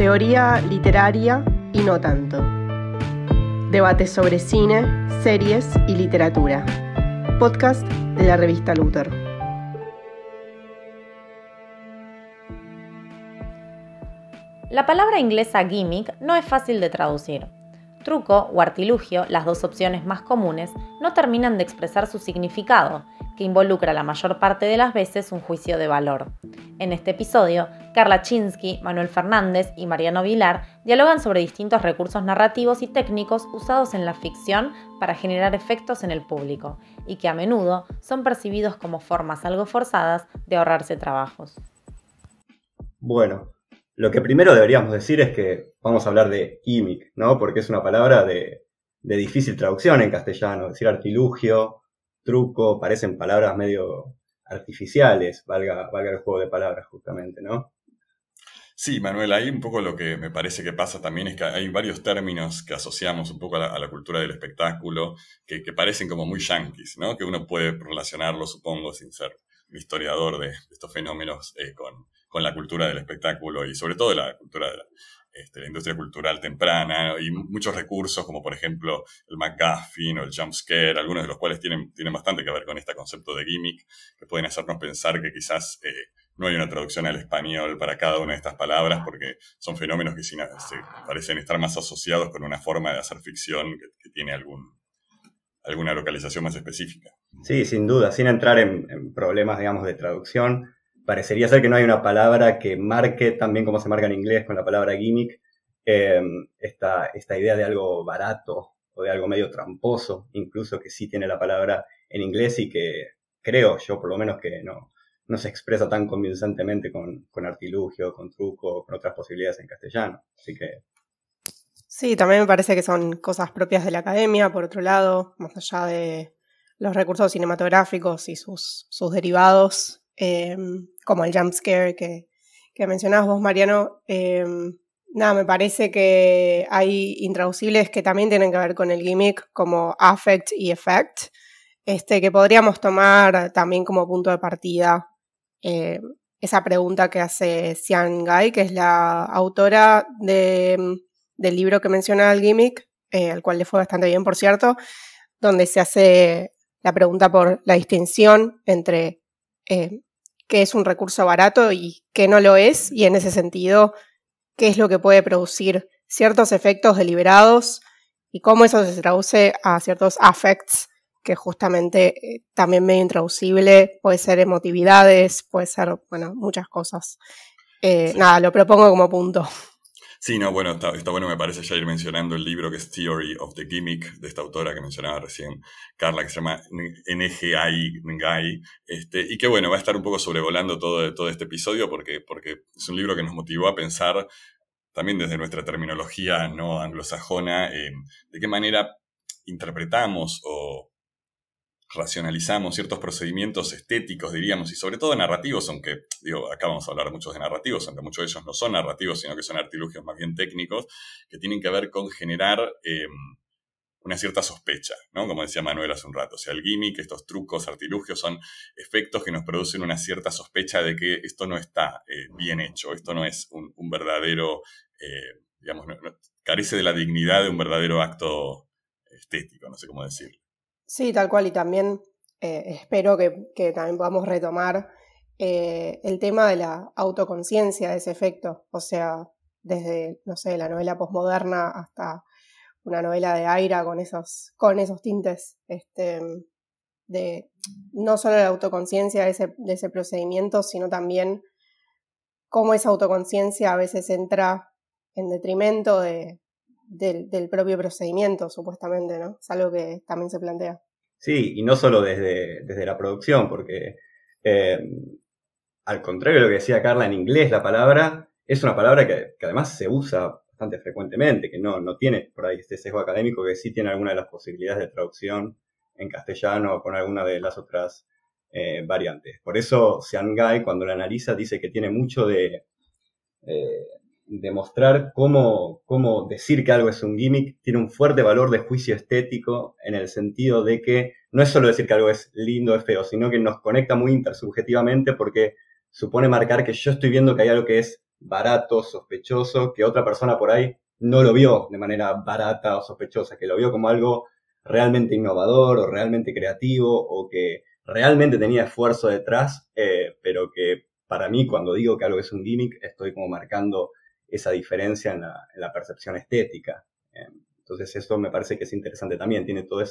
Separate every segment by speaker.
Speaker 1: Teoría literaria y no tanto. Debates sobre cine, series y literatura. Podcast de la revista Luther.
Speaker 2: La palabra inglesa gimmick no es fácil de traducir. Truco o artilugio, las dos opciones más comunes, no terminan de expresar su significado, que involucra la mayor parte de las veces un juicio de valor. En este episodio, Carla Chinsky, Manuel Fernández y Mariano Vilar dialogan sobre distintos recursos narrativos y técnicos usados en la ficción para generar efectos en el público, y que a menudo son percibidos como formas algo forzadas de ahorrarse trabajos.
Speaker 3: Bueno, lo que primero deberíamos decir es que vamos a hablar de gimmick, ¿no? Porque es una palabra de, difícil traducción en castellano. Decir artilugio, truco, parecen palabras medio artificiales, valga, el juego de palabras justamente, ¿no?
Speaker 4: Sí, Manuel, ahí un poco lo que me parece que pasa también es que hay varios términos que asociamos un poco a la, cultura del espectáculo que, parecen como muy yankees, ¿no? Que uno puede relacionarlo, supongo, sin ser un historiador de, estos fenómenos eh, con, con la cultura del espectáculo y sobre todo la cultura de la, este, industria cultural temprana y muchos recursos como por ejemplo el McGuffin o el jump scare, algunos de los cuales tienen, tienen bastante que ver con este concepto de gimmick, que pueden hacernos pensar que quizás eh, no hay una traducción al español para cada una de estas palabras porque son fenómenos que se parecen estar más asociados con una forma de hacer ficción que, tiene algún, alguna localización más específica.
Speaker 3: Sí, sin duda, sin entrar en, en problemas, digamos, de traducción parecería ser que no hay una palabra que marque también como se marca en inglés con la palabra gimmick, em, esta, esta idea de algo barato o de algo medio tramposo, incluso que sí tiene la palabra en inglés y que creo yo por lo menos que no, no se expresa tan convincentemente con, con artilugio, con truco, con otras posibilidades en castellano. Así que
Speaker 1: Sí, también me parece que son cosas propias de la academia, por otro lado, más allá de los recursos cinematográficos y sus, sus derivados, Em, como el jump scare que, que mencionabas vos, Mariano. Em, nada, me parece que hay intraducibles que también tienen que ver con el gimmick, como affect y effect, este, que podríamos tomar también como punto de partida em, esa pregunta que hace Xian Gai, que es la autora de, del libro que menciona el gimmick, eh, al cual le fue bastante bien, por cierto, donde se hace la pregunta por la distinción entre qué es un recurso barato y qué no lo es, y en ese sentido, qué es lo que puede producir ciertos efectos deliberados y cómo eso se traduce a ciertos affects, que justamente eh, también medio intraducible, puede ser emotividades, puede ser, bueno, muchas cosas. Eh, nada, lo propongo como punto.
Speaker 4: Sí, no, bueno, está, bueno, me parece ya ir mencionando el libro que es Theory of the Gimmick, de esta autora que mencionaba recién Carla, que se llama NGI Ngai, este, y que bueno, va a estar un poco sobrevolando todo, todo este episodio porque, porque es un libro que nos motivó a pensar también desde nuestra terminología no anglosajona, de qué manera interpretamos o racionalizamos ciertos procedimientos estéticos, diríamos, y sobre todo narrativos, aunque, digo, acá vamos a hablar muchos de narrativos, aunque muchos de ellos no son narrativos, sino que son artilugios más bien técnicos, que tienen que ver con generar em, una cierta sospecha, ¿no? Como decía Manuel hace un rato. O sea, el gimmick, estos trucos, artilugios, son efectos que nos producen una cierta sospecha de que esto no está eh, bien hecho, esto no es un, verdadero, eh, digamos, carece de la dignidad de un verdadero acto estético, no sé cómo decirlo.
Speaker 1: Sí, tal cual, y también eh, espero que, también podamos retomar eh, el tema de la autoconciencia de ese efecto, o sea, desde, no sé, la novela posmoderna hasta una novela de Aira con esos, con esos tintes, este, de no solo la autoconciencia de ese, de ese procedimiento, sino también cómo esa autoconciencia a veces entra en detrimento de, del, propio procedimiento, supuestamente, ¿no? Es algo que también se plantea.
Speaker 3: Sí, y no solo desde, desde la producción, porque eh, al contrario de lo que decía Carla en inglés, la palabra es una palabra que, además se usa bastante frecuentemente, que no, no tiene por ahí este sesgo académico, que sí tiene alguna de las posibilidades de traducción en castellano o con alguna de las otras eh, variantes. Por eso Gai, cuando la analiza, dice que tiene mucho de, eh, demostrar cómo, cómo decir que algo es un gimmick tiene un fuerte valor de juicio estético en el sentido de que no es solo decir que algo es lindo, es feo, sino que nos conecta muy intersubjetivamente porque supone marcar que yo estoy viendo que hay algo que es barato, sospechoso, que otra persona por ahí no lo vio de manera barata o sospechosa, que lo vio como algo realmente innovador o realmente creativo o que realmente tenía esfuerzo detrás, eh, pero que para mí cuando digo que algo es un gimmick estoy como marcando esa diferencia en la, percepción estética. Eh, entonces eso me parece que es interesante también, tiene toda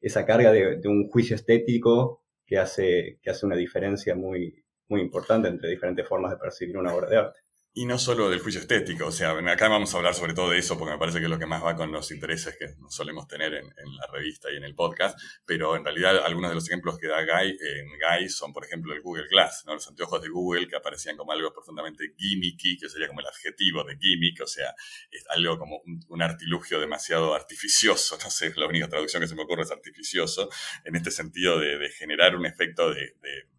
Speaker 3: esa carga de, de, un juicio estético que hace, que hace una diferencia muy, muy importante entre diferentes formas de percibir una obra de arte.
Speaker 4: Y no solo del juicio estético, o sea, acá vamos a hablar sobre todo de eso porque me parece que es lo que más va con los intereses que solemos tener en, la revista y en el podcast, pero en realidad algunos de los ejemplos que da Guy en Guy son, por ejemplo, el Google Glass, ¿no? los anteojos de Google que aparecían como algo profundamente gimmicky, que sería como el adjetivo de gimmick, o sea, es algo como un, artilugio demasiado artificioso, no sé, la única traducción que se me ocurre es artificioso, en este sentido de, generar un efecto de de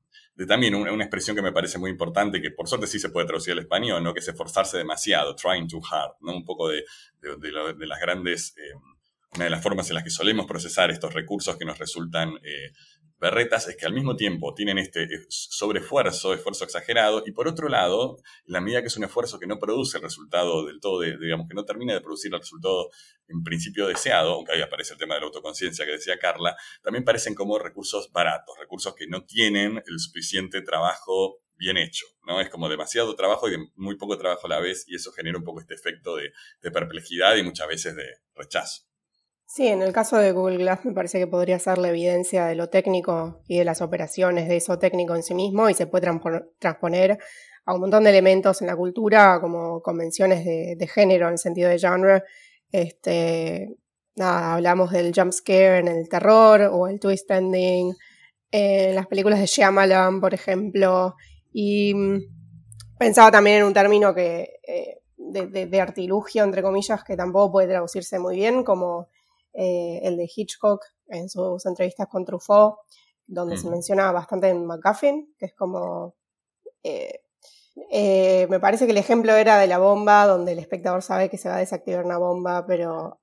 Speaker 4: también una, expresión que me parece muy importante, que por suerte sí se puede traducir al español, ¿no? que es esforzarse demasiado, trying too hard, ¿no? un poco de, de, las grandes, eh, una de las formas en las que solemos procesar estos recursos que nos resultan eh, berretas es que al mismo tiempo tienen este sobreesfuerzo, esfuerzo exagerado, y por otro lado, la medida que es un esfuerzo que no produce el resultado del todo, digamos, que no termina de producir el resultado en principio deseado, aunque ahí aparece el tema de la autoconciencia que decía Carla, también parecen como recursos baratos, recursos que no tienen el suficiente trabajo bien hecho, ¿no? Es como demasiado trabajo y muy poco trabajo a la vez, y eso genera un poco este efecto de perplejidad y muchas veces de rechazo.
Speaker 1: Sí, en el caso de Google Glass me parece que podría ser la evidencia de lo técnico y de las operaciones de eso técnico en sí mismo y se puede transponer a un montón de elementos en la cultura como convenciones de, género en el sentido de genre. Este, nada, hablamos del jump scare en el terror o el twist ending en las películas de Shyamalan, por ejemplo. Y mm, pensaba también en un término que, eh, de, de, artilugio, entre comillas, que tampoco puede traducirse muy bien, como eh, el de Hitchcock en sus entrevistas con Truffaut, donde se menciona bastante en McGuffin, que es como... Eh, eh, me parece que el ejemplo era de la bomba, donde el espectador sabe que se va a desactivar una bomba, pero...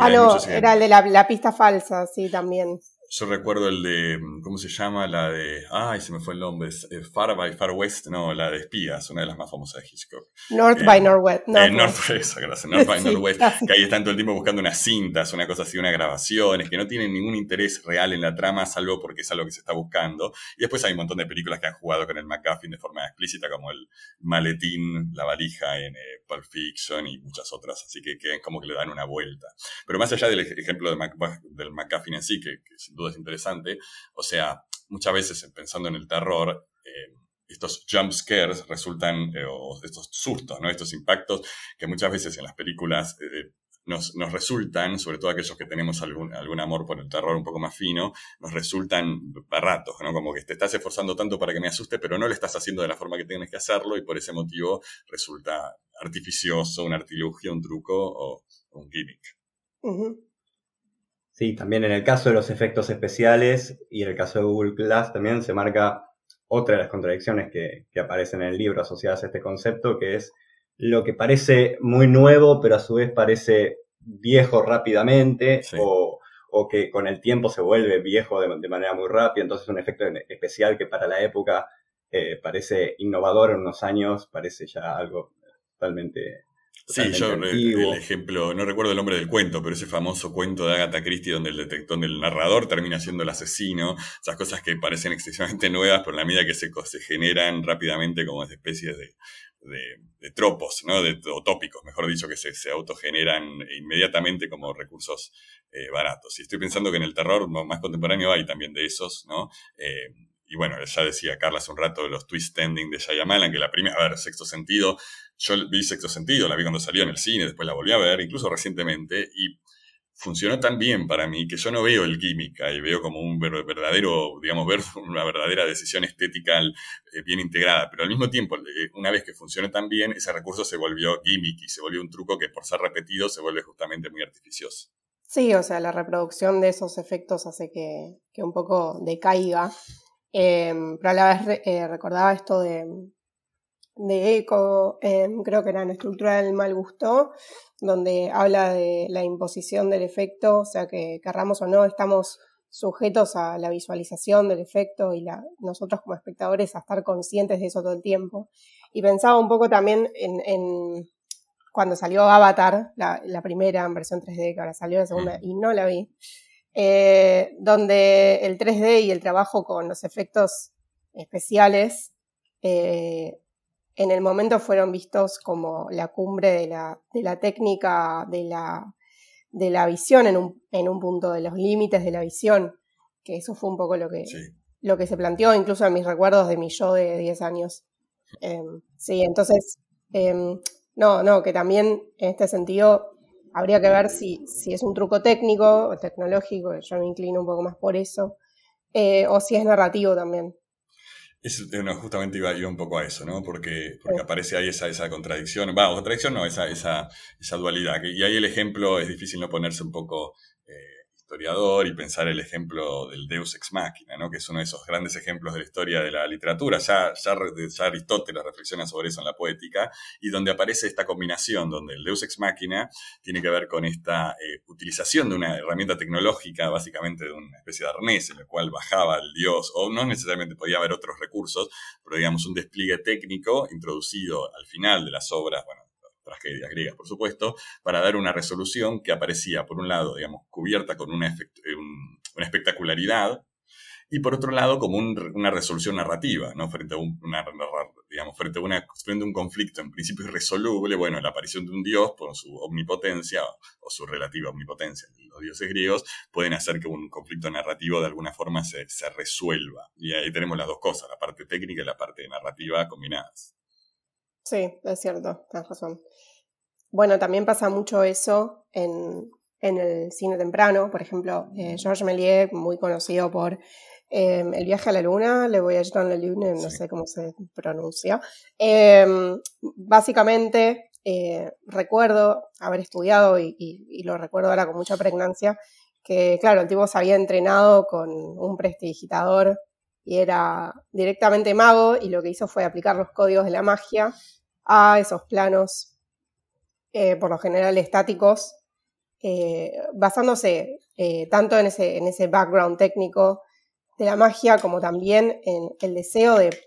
Speaker 1: ah, no, era el de la, la, pista falsa, sí, también.
Speaker 4: Yo recuerdo el de, ¿cómo se llama? La de, ay, se me fue el nombre, eh, Far by Far West, no, la de espías, una de las más famosas de Hitchcock.
Speaker 1: North by Northwest.
Speaker 4: North, eh, Northwest, gracias, North by Northwest, que ahí están todo el tiempo buscando unas cintas, una cosa así, unas grabaciones, que no tienen ningún interés real en la trama, salvo porque es algo que se está buscando. Y después hay un montón de películas que han jugado con el McGuffin de forma explícita, como el maletín, la valija en eh, Pulp Fiction y muchas otras, así que, que, como que le dan una vuelta. Pero más allá del ejemplo de del McGuffin en sí, que, que es interesante. O sea, muchas veces pensando en el terror, eh, estos jump scares resultan, eh, o estos sustos, ¿no? estos impactos que muchas veces en las películas eh, nos, resultan, sobre todo aquellos que tenemos algún, algún amor por el terror un poco más fino, nos resultan baratos, ¿no? Como que te estás esforzando tanto para que me asuste, pero no lo estás haciendo de la forma que tienes que hacerlo y por ese motivo resulta artificioso, un artilugio, un truco o, un gimmick.
Speaker 3: Sí, también en el caso de los efectos especiales y en el caso de Google Glass también se marca otra de las contradicciones que, aparecen en el libro asociadas a este concepto, que es lo que parece muy nuevo, pero a su vez parece viejo rápidamente, o, que con el tiempo se vuelve viejo de, manera muy rápida, entonces un efecto especial que para la época eh, parece innovador en unos años, parece ya algo totalmente
Speaker 4: Sí, yo el, ejemplo, no recuerdo el nombre del cuento, pero ese famoso cuento de Agatha Christie donde el detector, del narrador termina siendo el asesino, esas cosas que parecen excesivamente nuevas, pero en la medida que se, se generan rápidamente como especies de, de, tropos, ¿no? De, o tópicos, mejor dicho, que se, se autogeneran inmediatamente como recursos eh, baratos. Y estoy pensando que en el terror más contemporáneo hay también de esos, ¿no? Eh, y bueno, ya decía Carla hace un rato de los twist ending de Shyamalan, que la primera, a ver, Sexto Sentido, yo vi Sexto Sentido, la vi cuando salió en el cine, después la volví a ver, incluso recientemente, y funcionó tan bien para mí que yo no veo el gimmick ahí, veo como un verdadero, digamos, ver una verdadera decisión estética eh, bien integrada, pero al mismo tiempo, eh, una vez que funcionó tan bien, ese recurso se volvió gimmick y se volvió un truco que por ser repetido se vuelve justamente muy artificioso.
Speaker 1: Sí, o sea, la reproducción de esos efectos hace que, que un poco decaiga Em, pero a la vez eh, recordaba esto de, de Eco, em, creo que era en Estructura del Mal Gusto, donde habla de la imposición del efecto, o sea que querramos o no, estamos sujetos a la visualización del efecto y la, nosotros como espectadores a estar conscientes de eso todo el tiempo. Y pensaba un poco también en, cuando salió Avatar, la, primera en versión 3D, que ahora salió la segunda y no la vi, eh, donde el 3D y el trabajo con los efectos especiales eh, en el momento fueron vistos como la cumbre de la, de la técnica, de la, de la visión en un, en un, punto, de los límites de la visión, que eso fue un poco lo que, lo que se planteó, incluso en mis recuerdos de mi yo de 10 años. Em, sí, entonces, em, no, no, que también en este sentido habría que ver si, si es un truco técnico o tecnológico, yo me inclino un poco más por eso, eh, o si es narrativo también.
Speaker 4: justamente iba, iba, un poco a eso, ¿no? Porque, porque aparece ahí esa, esa contradicción, va, contradicción no, esa, esa, esa dualidad. Y ahí el ejemplo es difícil no ponerse un poco eh, historiador y pensar el ejemplo del Deus ex machina, ¿no? que es uno de esos grandes ejemplos de la historia de la literatura. Ya, ya, Aristóteles reflexiona sobre eso en la poética, y donde aparece esta combinación, donde el Deus ex machina tiene que ver con esta eh, utilización de una herramienta tecnológica, básicamente de una especie de arnés en el cual bajaba el dios, o no necesariamente podía haber otros recursos, pero digamos un despliegue técnico introducido al final de las obras, bueno, tragedias griegas, por supuesto, para dar una resolución que aparecía, por un lado, digamos, cubierta con una, eh, una espectacularidad, y por otro lado, como una resolución narrativa, ¿no? Frente a, un, una, digamos, frente, a una, frente a un conflicto en principio irresoluble, bueno, la aparición de un dios por su omnipotencia o su relativa omnipotencia, los dioses griegos, pueden hacer que un conflicto narrativo de alguna forma se, se resuelva. Y ahí tenemos las dos cosas, la parte técnica y la parte narrativa combinadas.
Speaker 1: Sí, es cierto, tienes razón. Bueno, también pasa mucho eso en, el cine temprano. Por ejemplo, eh, Georges Méliès, muy conocido por em, El viaje a la luna, Le Voyage dans la Lune, no sé cómo se pronuncia. Em, básicamente, eh, recuerdo haber estudiado, y, y, lo recuerdo ahora con mucha pregnancia, que claro, el tipo se había entrenado con un prestidigitador y era directamente mago, y lo que hizo fue aplicar los códigos de la magia a esos planos, eh, por lo general estáticos, eh, basándose eh, tanto en ese, en ese background técnico de la magia como también en el deseo de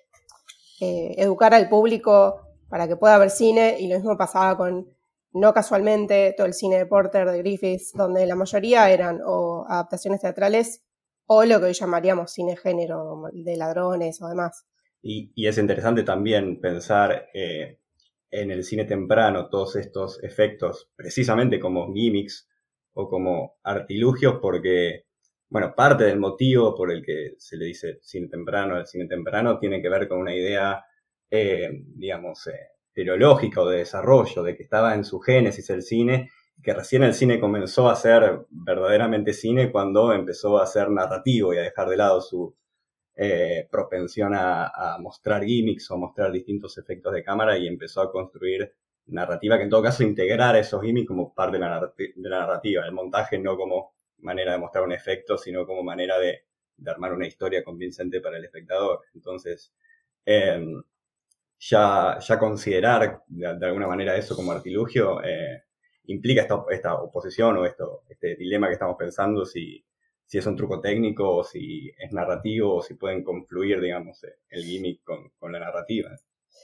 Speaker 1: educar al público para que pueda ver cine y lo mismo pasaba con no casualmente todo el cine de Porter, de Griffiths, donde la mayoría eran o adaptaciones teatrales o lo que hoy llamaríamos cine género, de ladrones o demás.
Speaker 3: Y, y es interesante también pensar en el cine temprano todos estos efectos precisamente como gimmicks o como artilugios porque, bueno, parte del motivo por el que se le dice cine temprano el cine temprano tiene que ver con una idea, eh, digamos, eh, teológica o de desarrollo, de que estaba en su génesis el cine, que recién el cine comenzó a ser verdaderamente cine cuando empezó a ser narrativo y a dejar de lado su, eh, propensión a, mostrar gimmicks o mostrar distintos efectos de cámara y empezó a construir narrativa que en todo caso integrara esos gimmicks como parte de la, narrativa, el montaje no como manera de mostrar un efecto, sino como manera de, armar una historia convincente para el espectador. Entonces, em, ya, ya considerar de, alguna manera eso como artilugio eh, implica esta, esta oposición o esto, este dilema que estamos pensando si si es un truco técnico o si es narrativo o si pueden confluir, digamos, eh, el gimmick con, la narrativa.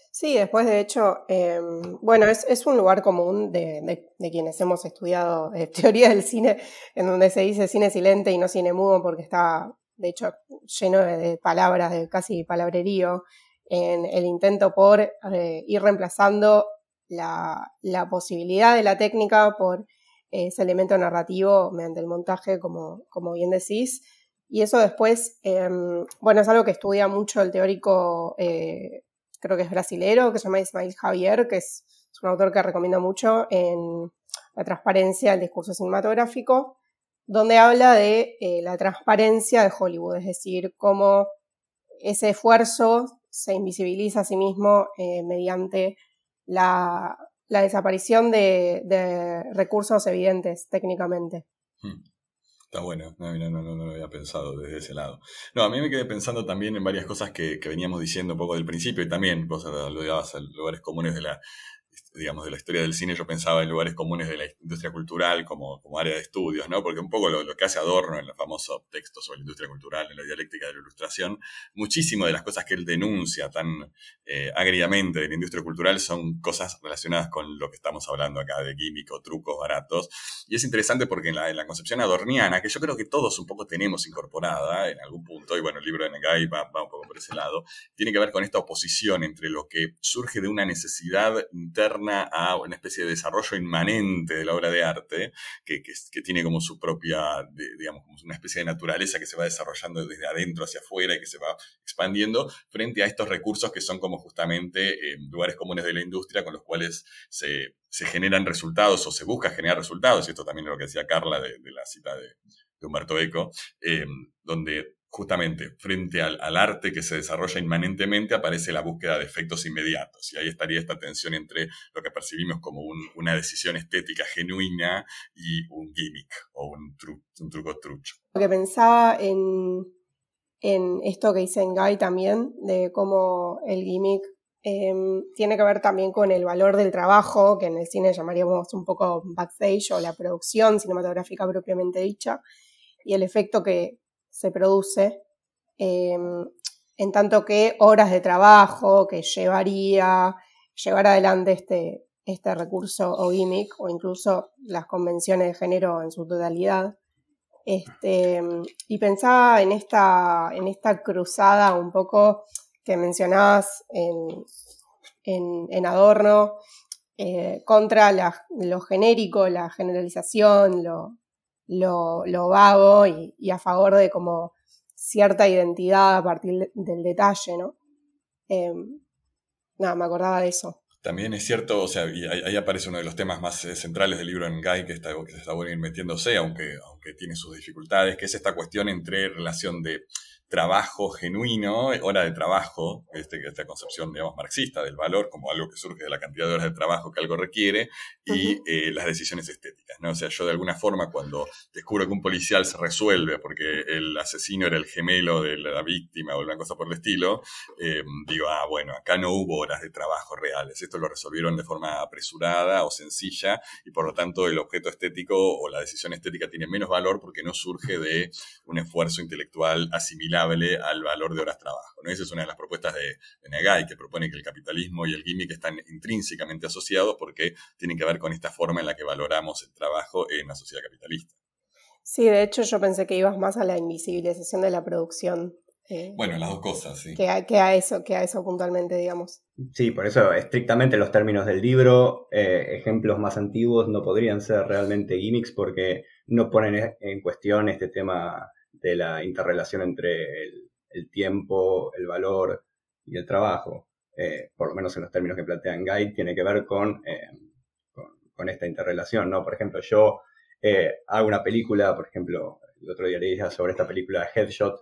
Speaker 1: Sí, después de hecho, em, bueno, es, un lugar común de, quienes hemos estudiado eh, teoría del cine, en donde se dice cine silente y no cine mudo porque está, de hecho, lleno de, palabras, de casi palabrerío, en el intento por eh, ir reemplazando la, posibilidad de la técnica por ese elemento narrativo mediante el montaje, como, como bien decís. Y eso después, em, bueno, es algo que estudia mucho el teórico, eh, creo que es brasilero, que se llama Ismail Javier, que es, un autor que recomiendo mucho en La transparencia del discurso cinematográfico, donde habla de eh, la transparencia de Hollywood, es decir, cómo ese esfuerzo se invisibiliza a sí mismo eh, mediante la, la desaparición de, recursos evidentes técnicamente. Hmm.
Speaker 4: Está bueno, no, no, no, no, lo había pensado desde ese lado. No, a mí me quedé pensando también en varias cosas que, veníamos diciendo un poco del principio y también vos lo a lugares comunes de la digamos, de la historia del cine, yo pensaba en lugares comunes de la industria cultural como, como área de estudios, ¿no? Porque un poco lo, que hace Adorno en los famosos textos sobre la industria cultural, en la dialéctica de la ilustración, muchísimo de las cosas que él denuncia tan eh, agriamente de la industria cultural son cosas relacionadas con lo que estamos hablando acá de químico, trucos baratos. Y es interesante porque en la, en la concepción adorniana, que yo creo que todos un poco tenemos incorporada en algún punto, y bueno, el libro de Negai va, va un poco por ese lado, tiene que ver con esta oposición entre lo que surge de una necesidad interna a una especie de desarrollo inmanente de la obra de arte, que, tiene como su propia, digamos, una especie de naturaleza que se va desarrollando desde adentro hacia afuera y que se va expandiendo, frente a estos recursos que son como justamente eh, lugares comunes de la industria con los cuales se, generan resultados o se busca generar resultados, y esto también es lo que decía Carla de, la cita de, Humberto Eco, eh, donde justamente frente al, arte que se desarrolla inmanentemente aparece la búsqueda de efectos inmediatos. Y ahí estaría esta tensión entre lo que percibimos como una decisión estética genuina y un gimmick o un, truco trucho.
Speaker 1: Lo que pensaba en, esto que dice Guy también, de cómo el gimmick em, tiene que ver también con el valor del trabajo, que en el cine llamaríamos un poco backstage o la producción cinematográfica propiamente dicha, y el efecto que, se produce, em, en tanto que horas de trabajo que llevaría llevar adelante este, este recurso o gimmick, o incluso las convenciones de género en su totalidad. Este, y pensaba en esta, en esta cruzada un poco que mencionabas en, en, Adorno, eh, contra lo genérico, la generalización, lo, lo, vago y, a favor de como cierta identidad a partir del detalle, ¿no? Em, nada, me acordaba de eso.
Speaker 4: También es cierto, o sea, y ahí, aparece uno de los temas más eh, centrales del libro en Guy, que, está, que se está bueno ir metiéndose, aunque, aunque tiene sus dificultades, que es esta cuestión entre relación de trabajo genuino, hora de trabajo, este, esta concepción, digamos, marxista del valor como algo que surge de la cantidad de horas de trabajo que algo requiere, y eh, las decisiones estéticas, ¿no? O sea, yo de alguna forma cuando descubro que un policial se resuelve porque el asesino era el gemelo de la víctima o alguna cosa por el estilo, eh, digo, ah, bueno, acá no hubo horas de trabajo reales, esto lo resolvieron de forma apresurada o sencilla, y por lo tanto el objeto estético o la decisión estética tiene menos valor porque no surge de un esfuerzo intelectual asimilado al valor de horas trabajo. ¿no? Esa es una de las propuestas de, de Negai, que propone que el capitalismo y el gimmick están intrínsecamente asociados porque tienen que ver con esta forma en la que valoramos el trabajo en la sociedad capitalista.
Speaker 1: Sí, de hecho yo pensé que ibas más a la invisibilización de la producción.
Speaker 4: Eh, bueno, las dos cosas, sí.
Speaker 1: Que a, eso, que a eso puntualmente, digamos.
Speaker 3: Sí, por eso estrictamente los términos del libro, eh, ejemplos más antiguos no podrían ser realmente gimmicks porque no ponen en cuestión este tema de la interrelación entre el, tiempo, el valor y el trabajo, eh, por lo menos en los términos que plantean Guide, tiene que ver con, eh, con, esta interrelación, ¿no? Por ejemplo, yo eh, hago una película, por ejemplo, el otro día le dije sobre esta película Headshot,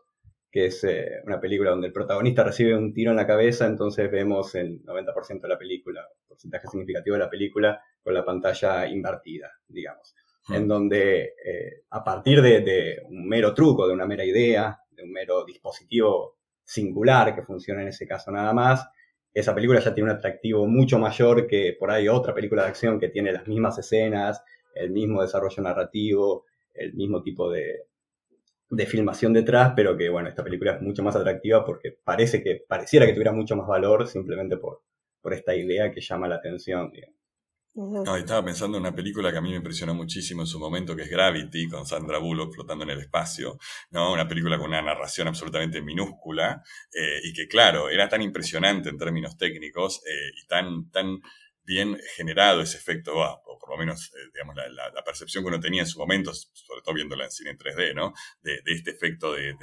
Speaker 3: que es una película donde el protagonista recibe un tiro en la cabeza, entonces vemos el 90% de la película, porcentaje significativo de la película, con la pantalla invertida, digamos en donde eh, a partir de, un mero truco, de una mera idea, de un mero dispositivo singular que funciona en ese caso nada más, esa película ya tiene un atractivo mucho mayor que por ahí otra película de acción que tiene las mismas escenas, el mismo desarrollo narrativo, el mismo tipo de, de filmación detrás, pero que bueno, esta película es mucho más atractiva porque parece que, pareciera que tuviera mucho más valor simplemente por, por esta idea que llama la atención, digamos
Speaker 4: estaba pensando en una película que a mí me impresionó muchísimo en su momento, que es Gravity, con Sandra Bullock flotando en el espacio, ¿no? Una película con una narración absolutamente minúscula eh, y que, claro, era tan impresionante en términos técnicos eh, y tan, tan bien generado ese efecto, o por lo menos, eh, digamos, la, percepción que uno tenía en su momento, sobre todo viéndola en cine en 3D, ¿no? De, este efecto de,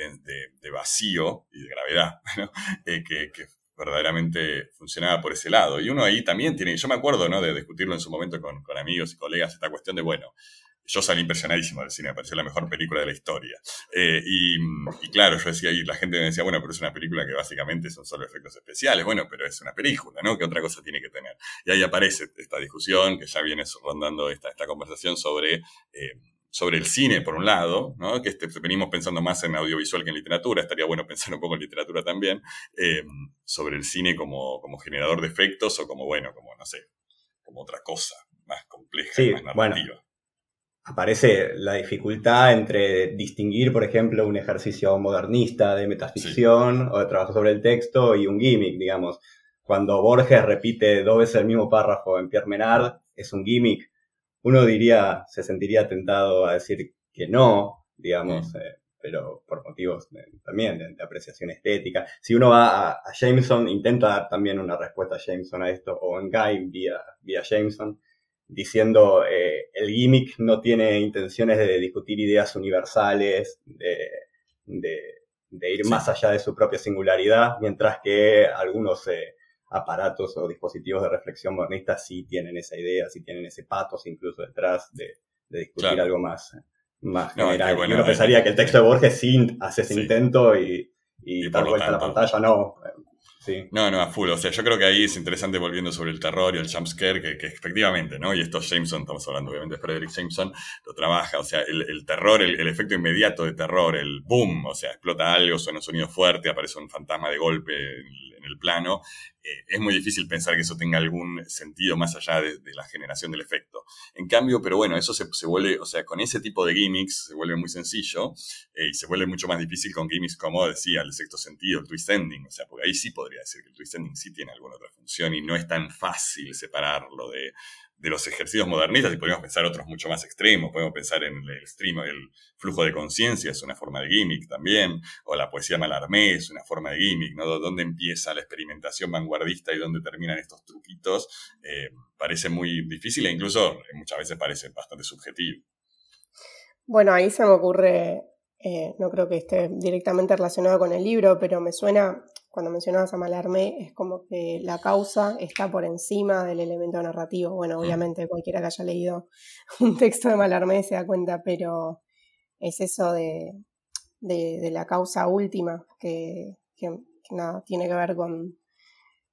Speaker 4: vacío y de gravedad, ¿no? que verdaderamente funcionaba por ese lado. Y uno ahí también tiene, yo me acuerdo, ¿no? De discutirlo en su momento con, amigos y colegas, esta cuestión de, bueno, yo salí impresionadísimo del cine, me pareció la mejor película de la historia. Eh, y, claro, yo decía, y la gente me decía, bueno, pero es una película que básicamente son solo efectos especiales. Bueno, pero es una película, ¿no? ¿Qué otra cosa tiene que tener? Y ahí aparece esta discusión, que ya viene rondando esta, esta conversación sobre eh, sobre el cine, por un lado, ¿no? que este, venimos pensando más en audiovisual que en literatura, estaría bueno pensar un poco en literatura también, eh, sobre el cine como, como generador de efectos o como, bueno, como, no sé, como otra cosa, más compleja
Speaker 3: Sí,
Speaker 4: más narrativa.
Speaker 3: aparece la dificultad entre distinguir, por ejemplo, un ejercicio modernista de metaficción o de trabajo sobre el texto y un gimmick, digamos. Cuando Borges repite dos veces el mismo párrafo en Pierre Menard, es un gimmick. Uno diría, se sentiría tentado a decir que no, digamos, eh, pero por motivos también de, apreciación estética. Si uno va a, Jameson, intenta dar también una respuesta a Jameson a esto, o en Guy vía, vía Jameson, diciendo eh, el gimmick no tiene intenciones de discutir ideas universales, de, ir más allá de su propia singularidad, mientras que algunos eh, aparatos o dispositivos de reflexión modernista sí tienen esa idea, sí tienen ese patos incluso detrás de, discutir algo más, más general. Bueno, uno pensaría que el texto de Borges sí hace ese intento y, y, dar vuelta a la pantalla no.
Speaker 4: No, no, a full. O sea, yo creo que ahí es interesante volviendo sobre el terror y el jumpscare, que, que efectivamente, ¿no? Y esto Jameson, estamos hablando obviamente de Frederick Jameson, lo trabaja. O sea, el, terror, el, efecto inmediato de terror, el boom, o sea, explota algo, suena un sonido fuerte, aparece un fantasma de golpe en el plano, eh, es muy difícil pensar que eso tenga algún sentido más allá de, la generación del efecto. En cambio, pero bueno, eso se, vuelve, o sea, con ese tipo de gimmicks se vuelve muy sencillo eh, y se vuelve mucho más difícil con gimmicks como decía, el sexto sentido, el twist ending, o sea, porque ahí sí podría decir que el twist ending sí tiene alguna otra función y no es tan fácil separarlo de, de los ejercicios modernistas y podríamos pensar otros mucho más extremos. Podemos pensar en el stream, el flujo de conciencia es una forma de gimmick también, o la poesía malarmé es una forma de gimmick, ¿no? ¿Dónde empieza la experimentación vanguardista y dónde terminan estos truquitos? Eh, parece muy difícil e incluso eh, muchas veces parece bastante subjetivo.
Speaker 1: Bueno, ahí se me ocurre, eh, no creo que esté directamente relacionado con el libro, pero me suena cuando mencionabas a Malarmé, es como que la causa está por encima del elemento narrativo. Bueno, obviamente cualquiera que haya leído un texto de Malarmé se da cuenta, pero es eso de, la causa última que, nada, tiene que ver con,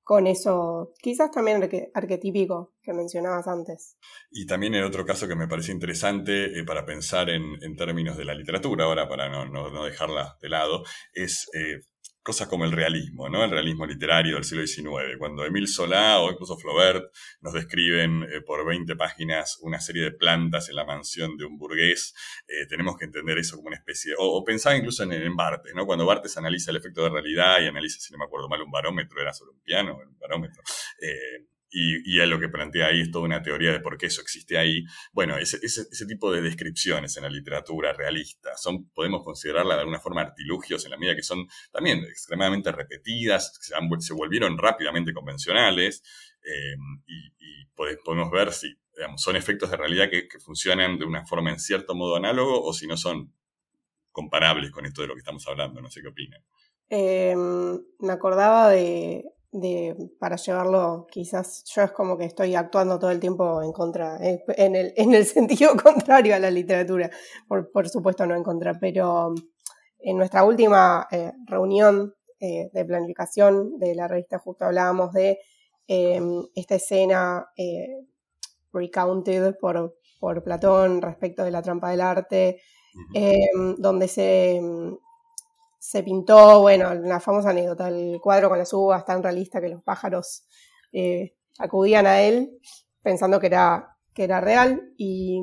Speaker 1: con eso, quizás también arquetípico que mencionabas antes.
Speaker 4: Y también el otro caso que me parece interesante eh, para pensar en, términos de la literatura, ahora para no, dejarla de lado, es eh, cosas como el realismo, ¿no? El realismo literario del siglo XIX. Cuando Emile Solá o incluso Flaubert nos describen eh, por 20 páginas una serie de plantas en la mansión de un burgués, eh, tenemos que entender eso como una especie, o, pensar incluso en, en, Bartes, ¿no? Cuando Bartes analiza el efecto de realidad y analiza, si no me acuerdo mal, un barómetro, era sobre un piano, un barómetro. Eh, y, y lo que plantea ahí es toda una teoría de por qué eso existe ahí. Bueno, ese, ese, tipo de descripciones en la literatura realista son, podemos considerarla de alguna forma artilugios en la medida que son también extremadamente repetidas, se, volvieron rápidamente convencionales eh, y, podemos ver si son efectos de realidad que, funcionan de una forma en cierto modo análogo o si no son comparables con esto de lo que estamos hablando. No sé qué opinan.
Speaker 1: Eh, me acordaba de de, para llevarlo, quizás yo es como que estoy actuando todo el tiempo en contra, eh, en el, en el sentido contrario a la literatura, por, por, supuesto no en contra, pero en nuestra última eh, reunión eh, de planificación de la revista justo hablábamos de em, esta escena recounted por, por Platón respecto de la trampa del arte, em, donde se se pintó, bueno, la famosa anécdota, el cuadro con las uvas tan realista que los pájaros eh, acudían a él pensando que era, que era real. Y,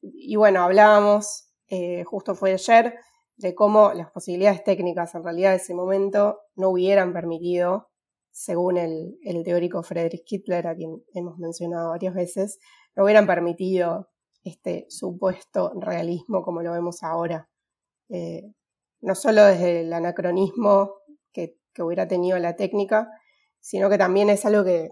Speaker 1: y bueno, hablábamos, eh, justo fue ayer, de cómo las posibilidades técnicas en realidad de ese momento no hubieran permitido, según el, el teórico Friedrich Kittler, a quien hemos mencionado varias veces, no hubieran permitido este supuesto realismo como lo vemos ahora. Eh, no solo desde el anacronismo que, hubiera tenido la técnica, sino que también es algo que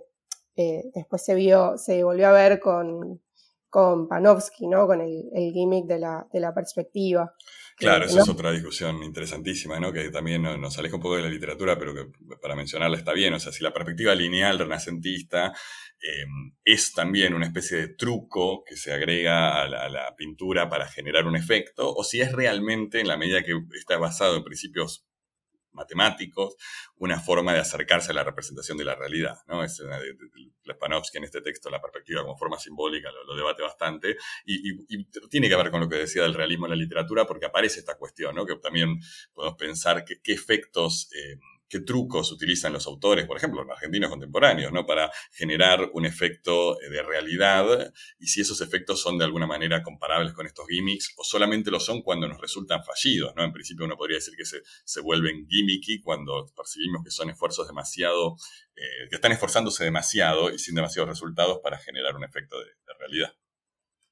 Speaker 1: eh, después se vio, se volvió a ver con, con Panofsky, ¿no? Con el, gimmick de la, de la perspectiva.
Speaker 4: Claro, esa es otra discusión interesantísima, ¿no? Que también nos aleja un poco de la literatura, pero que para mencionarla está bien. O sea, si la perspectiva lineal renacentista Em, es también una especie de truco que se agrega a la, pintura para generar un efecto, o si es realmente, en la medida que está basado en principios matemáticos, una forma de acercarse a la representación de la realidad. ¿no? Es una de, en este texto, la perspectiva como forma simbólica, lo, debate bastante, y, tiene que ver con lo que decía del realismo en la literatura, porque aparece esta cuestión, ¿no? que también podemos pensar qué efectos... Em, qué trucos utilizan los autores, por ejemplo, los argentinos contemporáneos, ¿no? Para generar un efecto de realidad y si esos efectos son de alguna manera comparables con estos gimmicks o solamente lo son cuando nos resultan fallidos, ¿no? En principio uno podría decir que se, se vuelven gimmicky cuando percibimos que son esfuerzos demasiado, eh, que están esforzándose demasiado y sin demasiados resultados para generar un efecto de realidad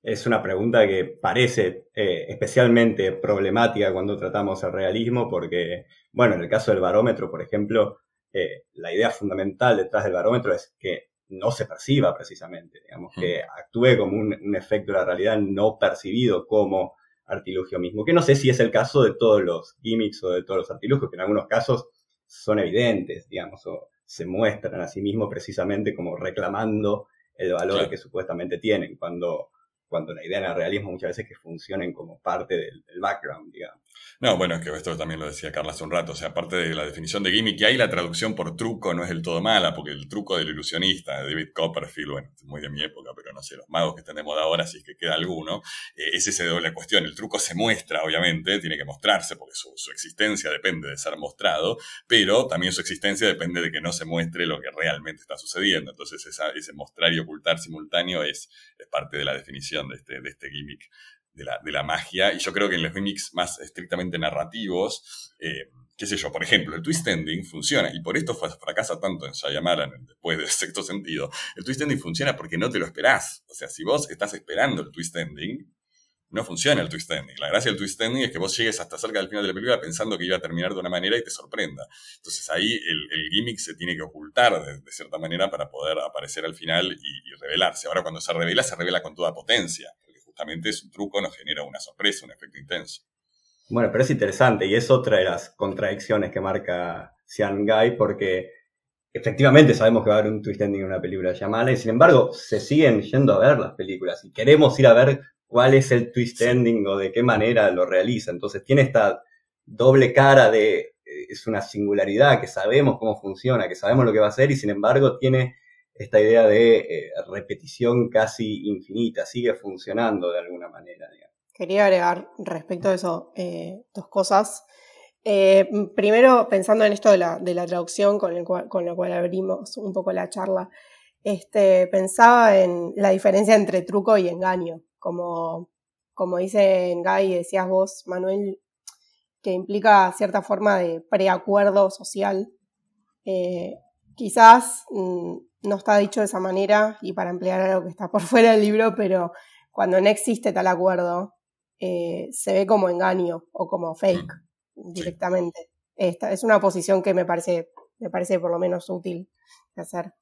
Speaker 3: es una pregunta que parece eh, especialmente problemática cuando tratamos el realismo, porque, bueno, en el caso del barómetro, por ejemplo, eh, la idea fundamental detrás del barómetro es que no se perciba precisamente, digamos, que actúe como un, efecto de la realidad no percibido como artilugio mismo, que no sé si es el caso de todos los gimmicks o de todos los artilugios, que en algunos casos son evidentes, digamos, o se muestran a sí mismos precisamente como reclamando el valor que supuestamente tienen, cuando cuando la idea el realismo muchas veces es que funcionen como parte del, background, digamos.
Speaker 4: No, bueno, es que esto también lo decía Carla hace un rato, o sea, aparte de la definición de gimmick, y ahí la traducción por truco no es del todo mala, porque el truco del ilusionista, David Copperfield, bueno, es muy de mi época, pero no sé, los magos que están de moda ahora, si es que queda alguno, eh, es esa doble cuestión, el truco se muestra, obviamente, tiene que mostrarse, porque su, existencia depende de ser mostrado, pero también su existencia depende de que no se muestre lo que realmente está sucediendo, entonces ese mostrar y ocultar simultáneo es, es parte de la definición de este, de este gimmick de la, de la, magia. Y yo creo que en los gimmicks más estrictamente narrativos, eh, qué sé yo, por ejemplo, el twist ending funciona, y por esto fracasa tanto en Shyamalan después del sexto sentido. El twist ending funciona porque no te lo esperás. O sea, si vos estás esperando el twist ending, no funciona el twist ending. La gracia del twist ending es que vos llegues hasta cerca del final de la película pensando que iba a terminar de una manera y te sorprenda. Entonces ahí el, gimmick se tiene que ocultar de, cierta manera para poder aparecer al final y, revelarse. Ahora cuando se revela, se revela con toda potencia, justamente es un truco, nos genera una sorpresa, un efecto intenso.
Speaker 3: Bueno, pero es interesante y es otra de las contradicciones que marca Guy porque efectivamente sabemos que va a haber un twist ending en una película llamada y sin embargo se siguen yendo a ver las películas y queremos ir a ver cuál es el twist ending o de qué manera lo realiza. Entonces tiene esta doble cara de eh, es una singularidad, que sabemos cómo funciona, que sabemos lo que va a hacer y sin embargo tiene esta idea de eh, repetición casi infinita, sigue funcionando de alguna manera.
Speaker 1: Quería agregar respecto a eso eh, dos cosas. primero, pensando en esto de la, de la traducción con, el con lo cual abrimos un poco la charla, este, pensaba en la diferencia entre truco y engaño como, como dice Guy decías vos, Manuel, que implica cierta forma de preacuerdo social. Eh, quizás mm, no está dicho de esa manera y para emplear algo que está por fuera del libro, pero cuando no existe tal acuerdo, eh, se ve como engaño o como fake mm. directamente. Esta es una posición que me parece, me parece por lo menos útil de hacer.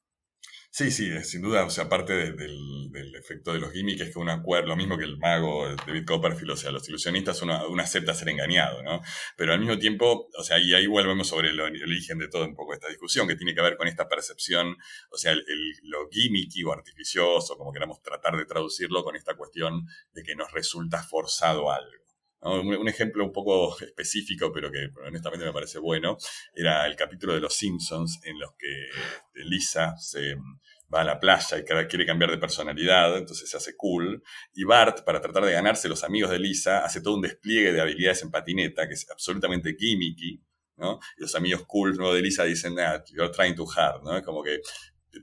Speaker 4: Sí, sí, sin duda, o sea, aparte del, efecto de los gimmicks, es que uno acuerda, lo mismo que el mago David Copperfield, o sea, los ilusionistas, uno, uno, acepta ser engañado, ¿no? Pero al mismo tiempo, o sea, y ahí volvemos sobre el, origen de todo un poco esta discusión, que tiene que ver con esta percepción, o sea, el, lo gimmicky o artificioso, como queramos tratar de traducirlo, con esta cuestión de que nos resulta forzado algo. Un, ejemplo un poco específico, pero que honestamente me parece bueno, era el capítulo de Los Simpsons en los que Lisa se va a la playa y quiere cambiar de personalidad, entonces se hace cool. Y Bart, para tratar de ganarse los amigos de Lisa, hace todo un despliegue de habilidades en patineta que es absolutamente gimmicky, ¿no? Y los amigos cool de Lisa dicen, ah, you're trying too hard, ¿no? Como que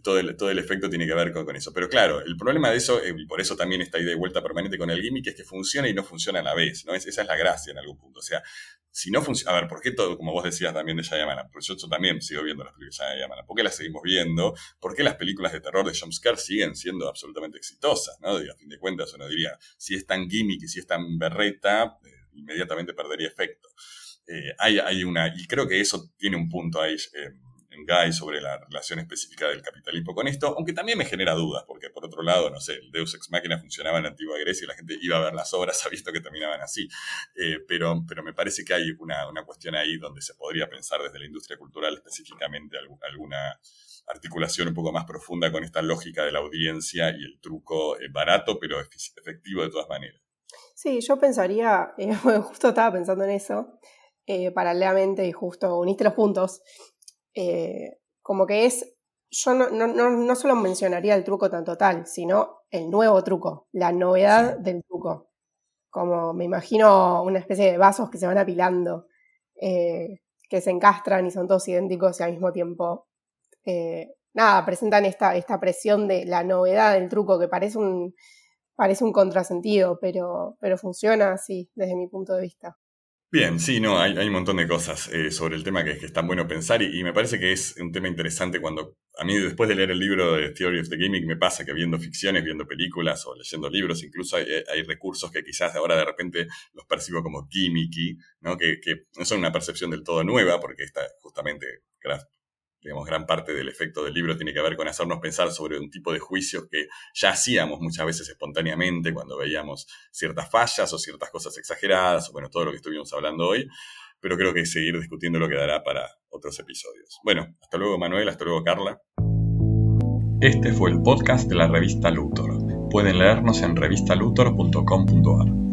Speaker 4: todo el, todo el efecto tiene que ver con, eso. Pero claro, el problema de eso, eh, y por eso también está ida y vuelta permanente con el gimmick, es que funciona y no funciona a la vez, ¿no? esa es la gracia en algún punto. O sea, si no funciona, a ver, ¿por qué todo, como vos decías también de Shyamalan? Porque yo, también sigo viendo las películas de Shyamalan. ¿Por qué las seguimos viendo? ¿Por qué las películas de terror de jumpscare siguen siendo absolutamente exitosas? ¿no? a fin de cuentas, uno diría, si es tan gimmick y si es tan berreta, eh, inmediatamente perdería efecto. Eh, hay, hay, una, y creo que eso tiene un punto ahí en Guy sobre la relación específica del capitalismo con esto, aunque también me genera dudas, porque por otro lado, no sé, el Deus Ex Machina funcionaba en antigua Grecia y la gente iba a ver las obras, ha visto que terminaban así. Eh, pero, pero me parece que hay una, una, cuestión ahí donde se podría pensar desde la industria cultural específicamente alguna articulación un poco más profunda con esta lógica de la audiencia y el truco eh, barato, pero efectivo de todas maneras.
Speaker 1: Sí, yo pensaría, eh, justo estaba pensando en eso, paralelamente y justo uniste los puntos, eh, como que es, yo no, no, no, solo mencionaría el truco tan total, sino el nuevo truco, la novedad del truco. Como me imagino una especie de vasos que se van apilando, eh, que se encastran y son todos idénticos y al mismo tiempo, eh, nada, presentan esta, esta presión de la novedad del truco que parece un, parece un contrasentido, pero, pero funciona así desde mi punto de vista.
Speaker 4: Bien, sí, no, hay, un montón de cosas eh, sobre el tema que, que es tan bueno pensar y, me parece que es un tema interesante cuando a mí después de leer el libro de Theory of the Gimmick me pasa que viendo ficciones, viendo películas o leyendo libros, incluso hay, recursos que quizás ahora de repente los percibo como gimmicky, ¿no? Que, que, no son una percepción del todo nueva porque está justamente digamos, gran parte del efecto del libro tiene que ver con hacernos pensar sobre un tipo de juicios que ya hacíamos muchas veces espontáneamente cuando veíamos ciertas fallas o ciertas cosas exageradas, o bueno, todo lo que estuvimos hablando hoy, pero creo que seguir discutiendo lo quedará para otros episodios. Bueno, hasta luego Manuel, hasta luego Carla. Este fue el podcast de la revista Luthor. Pueden leernos en revistaluthor.com.ar.